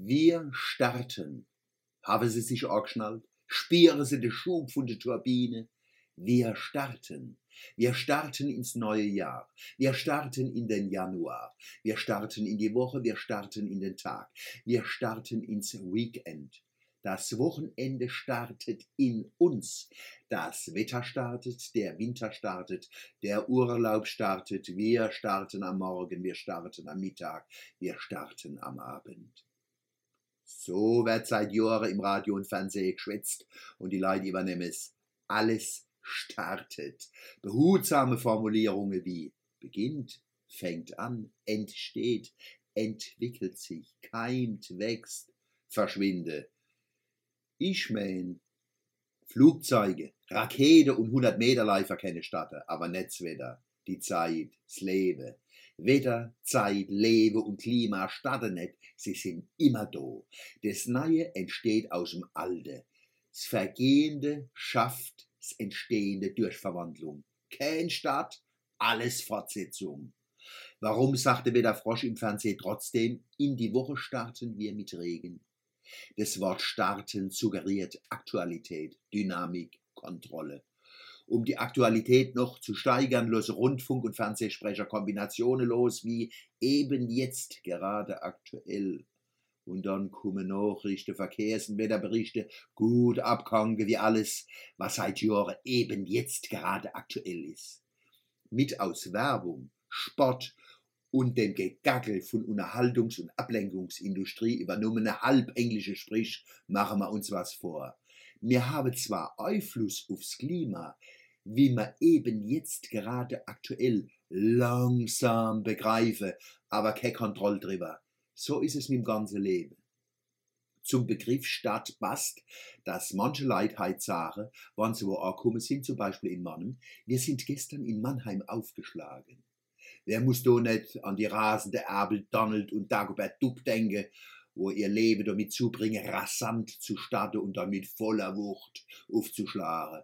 Wir starten. Haben Sie sich angeschnallt? Spüren Sie den Schub von der Turbine? Wir starten. Wir starten ins neue Jahr. Wir starten in den Januar. Wir starten in die Woche. Wir starten in den Tag. Wir starten ins Weekend. Das Wochenende startet in uns. Das Wetter startet, der Winter startet, der Urlaub startet. Wir starten am Morgen, wir starten am Mittag, wir starten am Abend. So wird seit Jahren im Radio und Fernsehen geschwätzt und die Leute übernehmen es. Alles startet. Behutsame Formulierungen wie beginnt, fängt an, entsteht, entwickelt sich, keimt, wächst, verschwinde. Ich mein, Flugzeuge, Rakete und 100 Meter Läufer keine Statte, aber Netzwetter, die Zeit, das Leben. Wetter, Zeit, Leben und Klima starten nicht, sie sind immer da. Das Neue entsteht aus dem Alte. Das Vergehende schafft das Entstehende durch Verwandlung. Kein Start, alles Fortsetzung. Warum sagte Wetter Frosch im Fernsehen trotzdem, in die Woche starten wir mit Regen? Das Wort starten suggeriert Aktualität, Dynamik, Kontrolle. Um die Aktualität noch zu steigern, löse Rundfunk- und Fernsehsprecher Kombinationen los wie eben jetzt gerade aktuell. Und dann kommen Nachrichten, Verkehrs- und Wetterberichte, gut abkange wie alles, was seit Jahren eben jetzt gerade aktuell ist. Mit aus Werbung, Sport und dem Gegackel von Unterhaltungs- und Ablenkungsindustrie übernommene halbenglische Sprich machen wir uns was vor. Wir haben zwar Einfluss aufs Klima, wie man eben jetzt gerade aktuell langsam begreife, aber keine Kontrolle drüber. So ist es mit dem ganzen Leben. Zum Begriff Stadt passt, dass manche Leute heute sagen, wann sie wo angekommen sind, zum Beispiel in Mannheim, wir sind gestern in Mannheim aufgeschlagen. Wer muss da nicht an die rasende Erbel Donald und Dagobert Duck denken, wo ihr Leben damit zubringen, rasant zu starten und damit voller Wucht aufzuschlagen.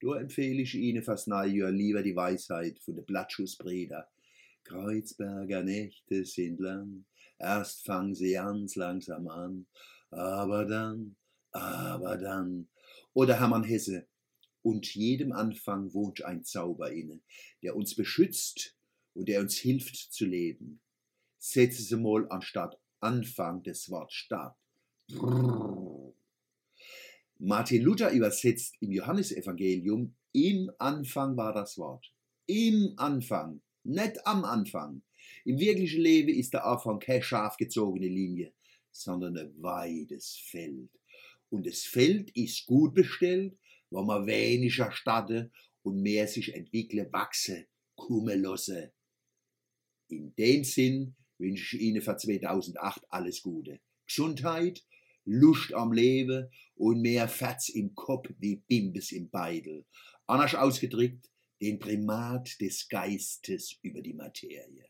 Da empfehle ich Ihnen neue Jahr lieber die Weisheit von der Blattschussbreder. Kreuzberger Nächte sind lang, erst fangen sie ganz langsam an, aber dann, aber dann. Oder Hermann Hesse, und jedem Anfang wohnt ein Zauber inne, der uns beschützt und der uns hilft zu leben. Setze Sie mal anstatt Anfang des Wort Start. Martin Luther übersetzt im Johannesevangelium, im Anfang war das Wort. Im Anfang, nicht am Anfang. Im wirklichen Leben ist der Anfang keine scharf gezogene Linie, sondern ein weites Feld. Und das Feld ist gut bestellt, wo man weniger statte und mehr sich entwickle, wachse, kumme losse. In dem Sinn wünsche ich Ihnen für 2008 alles Gute. Gesundheit, Lust am Leben und mehr Fetz im Kopf wie Bimbes im Beidel. Anders ausgedrückt, den Primat des Geistes über die Materie.